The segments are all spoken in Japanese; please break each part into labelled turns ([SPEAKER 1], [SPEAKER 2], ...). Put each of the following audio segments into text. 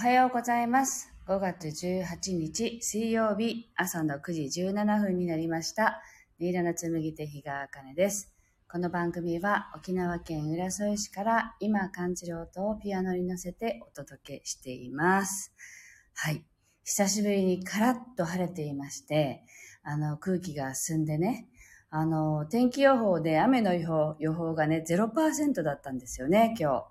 [SPEAKER 1] はようございます。5月18日水曜日朝の9時17分になりました。新色の紡手日川茜です。この番組は沖縄県浦添市から今感じる音をピアノに乗せてお届けしています。はい。久しぶりにカラッと晴れていまして、あの空気が澄んでね、あの天気予報で雨の予報予報がね0%だったんですよね、今日。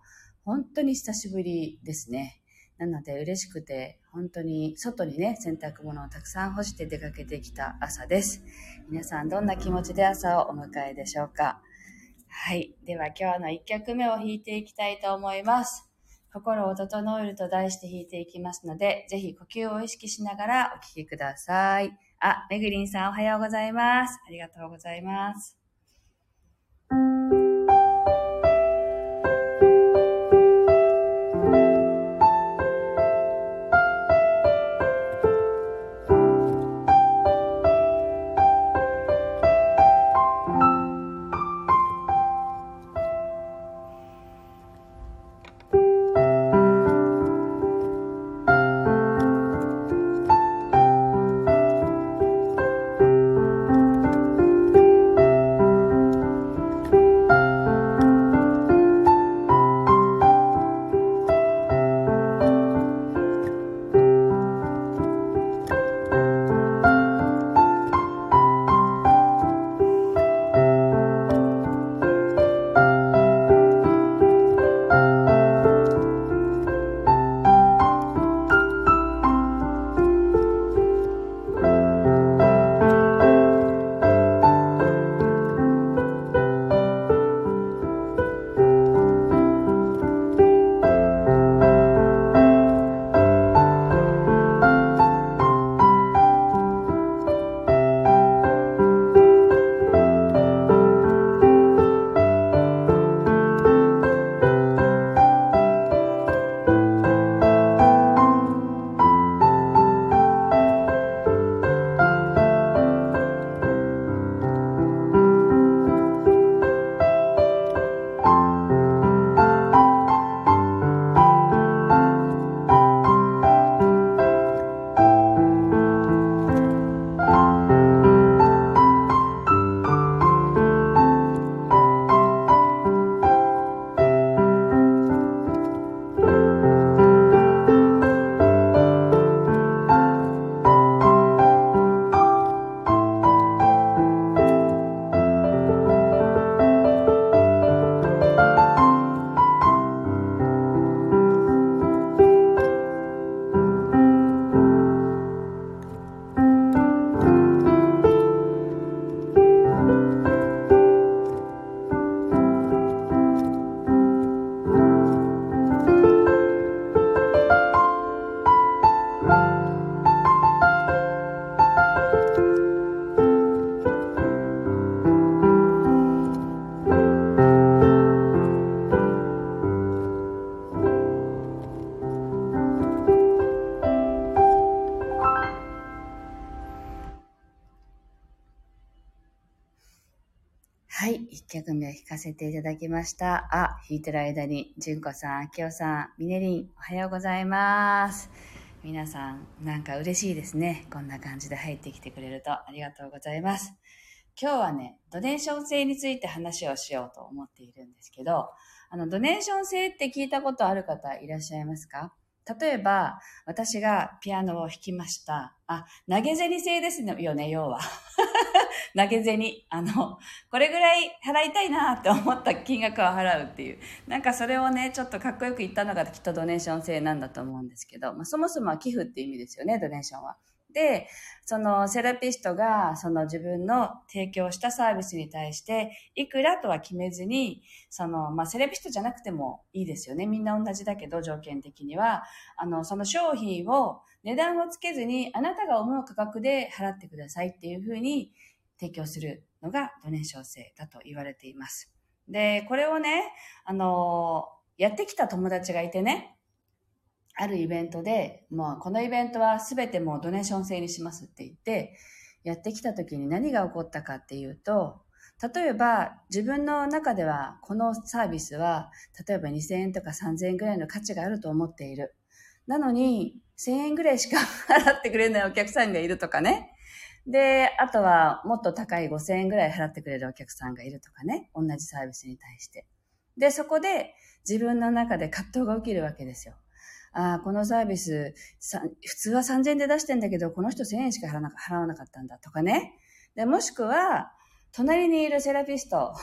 [SPEAKER 1] 本当に久しぶりですね。なので嬉しくて、本当に外にね、洗濯物をたくさん干して出かけてきた朝です。皆さんどんな気持ちで朝をお迎えでしょうか？はい。では今日の1曲目を弾いていきたいと思います。心を整えると題して弾いていきますので、ぜひ呼吸を意識しながらお聴きください。あ、めぐりんさんおはようございます。ありがとうございます。はい。1曲目を弾かせていただきました。あ、弾いてる間に、純子さん、あきおさん、みねりん、おはようございます。皆さん、なんか嬉しいですね。こんな感じで入ってきてくれるとありがとうございます。今日はね、ドネーション制について話をしようと思っているんですけど、あの、ドネーション制って聞いたことある方いらっしゃいますか？例えば、私がピアノを弾きました。あ、投げ銭制ですよね、要は。投げ銭。あの、これぐらい払いたいなって思った金額を払うっていう。なんかそれをね、ちょっとかっこよく言ったのがきっとドネーション制なんだと思うんですけど、まあ、そもそもは寄付って意味ですよね、ドネーションは。で、そのセラピストがその自分の提供したサービスに対していくらとは決めずに、その、まあ、セラピストじゃなくてもいいですよね。みんな同じだけど条件的には、あの、その商品を値段をつけずにあなたが思う価格で払ってくださいっていうふうに提供するのがドネーション制だと言われています。で、これをね、あの、やってきた友達がいてね、あるイベントで、もうこのイベントは全てもうドネーション制にしますって言って、やってきた時に何が起こったかっていうと、例えば自分の中ではこのサービスは例えば2000円とか3000円ぐらいの価値があると思っている。なのに、1000円ぐらいしか払ってくれないお客さんがいるとかね。で、あとはもっと高い5000円ぐらい払ってくれるお客さんがいるとかね。同じサービスに対して。で、そこで自分の中で葛藤が起きるわけですよ。ああ、このサービス、普通は3000円で出してんだけど、この人1000円しか払わなかったんだとかね。で、もしくは、隣にいるセラピスト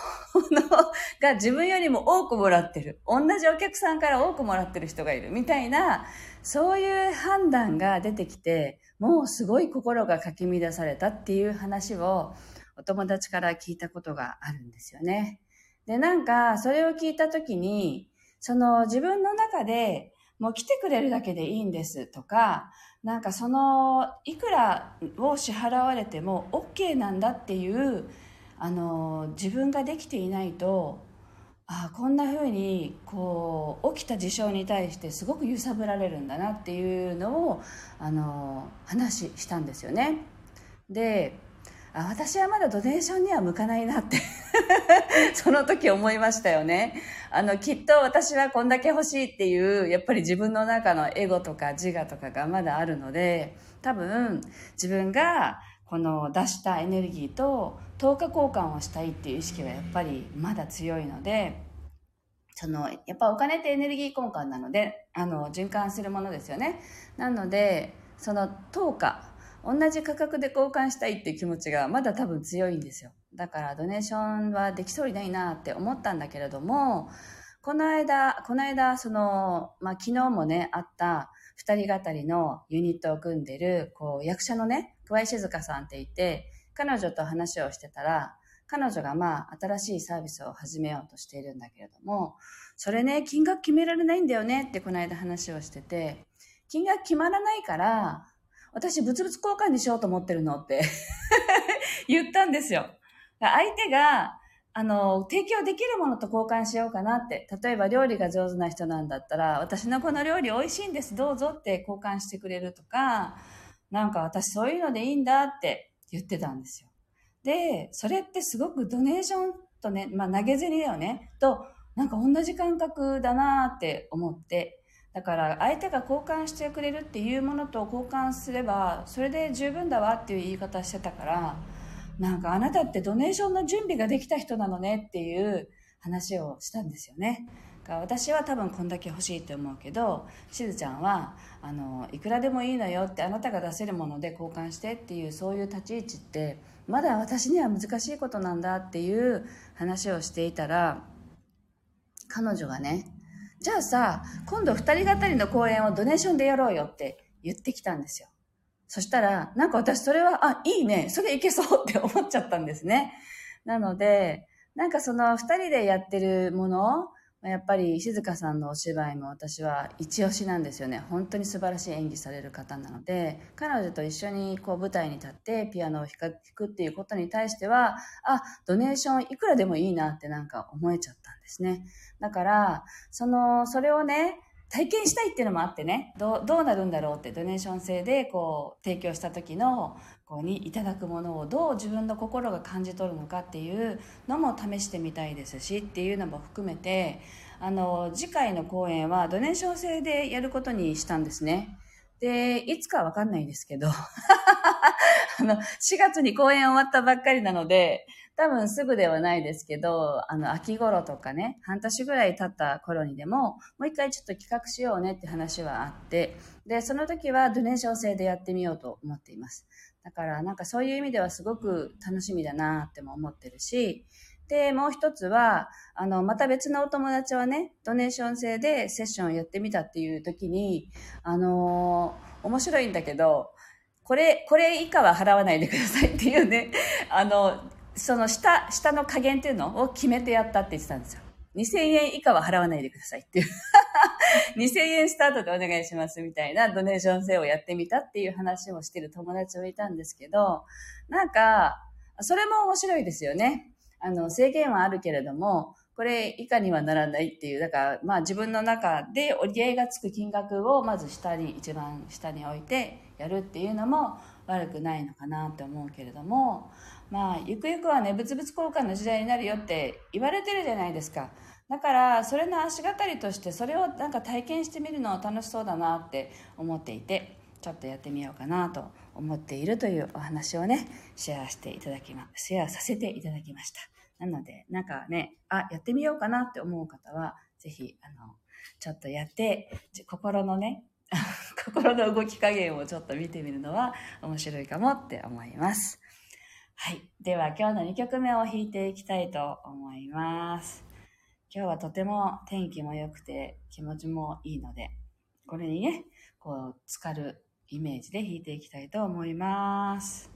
[SPEAKER 1] が自分よりも多くもらってる。同じお客さんから多くもらってる人がいる。みたいな、そういう判断が出てきて、もうすごい心がかき乱されたっていう話をお友達から聞いたことがあるんですよね。で、なんか、それを聞いたときに、その自分の中でもう来てくれるだけでいいんですとか、なんかその、いくらを支払われても OK なんだっていうあの自分ができていないとあこんな風にこう起きた事象に対してすごく揺さぶられるんだなっていうのをあの話したんですよね。であ私はまだドネーションには向かないなって その時思いましたよね。あのきっと私はこんだけ欲しいっていうやっぱり自分の中のエゴとか自我とかがまだあるので多分自分がこの出したエネルギーと等価交換をしたいっていう意識はやっぱりまだ強いのでそのやっぱお金ってエネルギー交換なのであの循環するものですよね。なのでその等価同じ価格で交換したいっていう気持ちがまだ多分強いんですよ。だからドネーションはできそうにないなって思ったんだけれどもこの間、この間、その、まあ、昨日もね、あった二人語りのユニットを組んでる、こう、役者のね、桑井静香さんっていて、彼女と話をしてたら、彼女がまあ、新しいサービスを始めようとしているんだけれども、それね、金額決められないんだよねってこの間話をしてて、金額決まらないから、私物々交換にしようと思ってるのって 言ったんですよ。相手が、あの、提供できるものと交換しようかなって。例えば料理が上手な人なんだったら、私のこの料理美味しいんです、どうぞって交換してくれるとか、なんか私そういうのでいいんだって言ってたんですよ。で、それってすごくドネーションとね、まあ投げ銭だよね、と、なんか同じ感覚だなって思って、だから相手が交換してくれるっていうものと交換すれば、それで十分だわっていう言い方してたから、なんかあなたってドネーションの準備ができた人なのねっていう話をしたんですよね。私は多分こんだけ欲しいって思うけどしずちゃんはあのいくらでもいいのよってあなたが出せるもので交換してっていうそういう立ち位置ってまだ私には難しいことなんだっていう話をしていたら彼女がねじゃあさ今度二人語りの公演をドネーションでやろうよって言ってきたんですよそしたら、なんか私それは、あ、いいね、それいけそうって思っちゃったんですね。なので、なんかその二人でやってるもの、やっぱり静香さんのお芝居も私は一押しなんですよね。本当に素晴らしい演技される方なので、彼女と一緒にこう舞台に立ってピアノを弾くっていうことに対しては、あ、ドネーションいくらでもいいなってなんか思えちゃったんですね。だから、その、それをね、体験したいっていうのもあってねどうなるんだろうってドネーション制でこう提供した時のこうにいただくものをどう自分の心が感じ取るのかっていうのも試してみたいですしっていうのも含めてあの次回の公演はドネーション制でやることにしたんですね。で、いつかわかんないんですけど、あの、4月に公演終わったばっかりなので、多分すぐではないですけど、あの、秋頃とかね、半年ぐらい経った頃にでも、もう一回ちょっと企画しようねって話はあって、で、その時はドネーション制でやってみようと思っています。だからなんかそういう意味ではすごく楽しみだなっても思ってるし、で、もう一つは、あの、また別のお友達はね、ドネーション制でセッションをやってみたっていう時に、あのー、面白いんだけど、これ、これ以下は払わないでくださいっていうね、あの、その下、下の加減っていうのを決めてやったって言ってたんですよ。2000円以下は払わないでくださいっていう。2000円スタートでお願いしますみたいなドネーション制をやってみたっていう話をしてる友達もいたんですけど、なんか、それも面白いですよね。あの、制限はあるけれども、これ以下にはならないっていう、だから、まあ自分の中で折り合いがつく金額をまず下に、一番下に置いてやるっていうのも悪くないのかなって思うけれども、まあ、ゆくゆくはね、物々交換の時代になるよって言われてるじゃないですか。だからそれの足がかりとしてそれをなんか体験してみるのは楽しそうだなって思っていてちょっとやってみようかなと思っているというお話をねシェアしていただきまシェアさせていただきましたなのでなんかねあやってみようかなって思う方はぜひあのちょっとやって心のね 心の動き加減をちょっと見てみるのは面白いかもって思いますはい。では今日の2曲目を弾いていきたいと思います。今日はとても天気も良くて気持ちもいいので、これにね、こう、浸かるイメージで弾いていきたいと思います。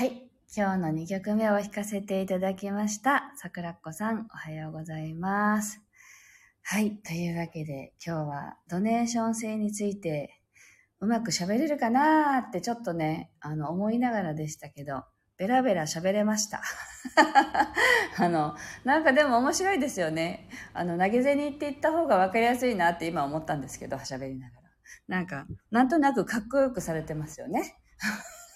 [SPEAKER 1] はい今日の2曲目を弾かせていただきました。桜子さん、おはようございます。はい。というわけで、今日はドネーション制について、うまく喋れるかなーってちょっとね、あの、思いながらでしたけど、ベラベラ喋れました。あの、なんかでも面白いですよね。あの、投げ銭って言った方が分かりやすいなって今思ったんですけど、喋りながら。なんか、なんとなくかっこよくされてますよね。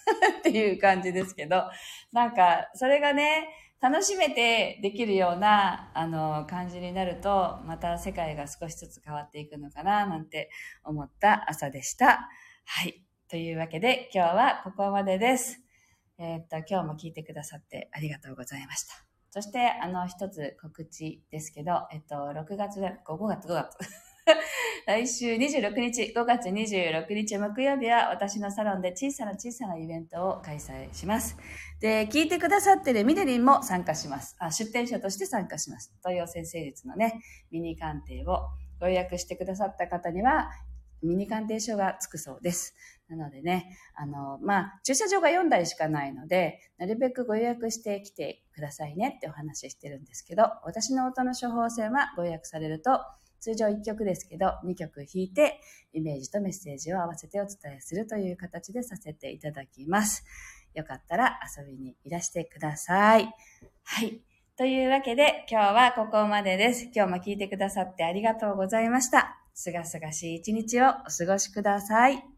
[SPEAKER 1] っていう感じですけど、なんか、それがね、楽しめてできるような、あの、感じになると、また世界が少しずつ変わっていくのかな、なんて思った朝でした。はい。というわけで、今日はここまでです。えー、っと、今日も聞いてくださってありがとうございました。そして、あの、一つ告知ですけど、えっと、6月、5月、5月。来週26日、5月26日木曜日は私のサロンで小さな小さなイベントを開催します。で、聞いてくださってるミデリンも参加します。あ出展者として参加します。東洋先生術のね、ミニ鑑定をご予約してくださった方には、ミニ鑑定書がつくそうです。なのでね、あの、まあ、駐車場が4台しかないので、なるべくご予約してきてくださいねってお話ししてるんですけど、私の音の処方箋はご予約されると、通常1曲ですけど、2曲弾いて、イメージとメッセージを合わせてお伝えするという形でさせていただきます。よかったら遊びにいらしてください。はい。というわけで、今日はここまでです。今日も聴いてくださってありがとうございました。すがすがしい一日をお過ごしください。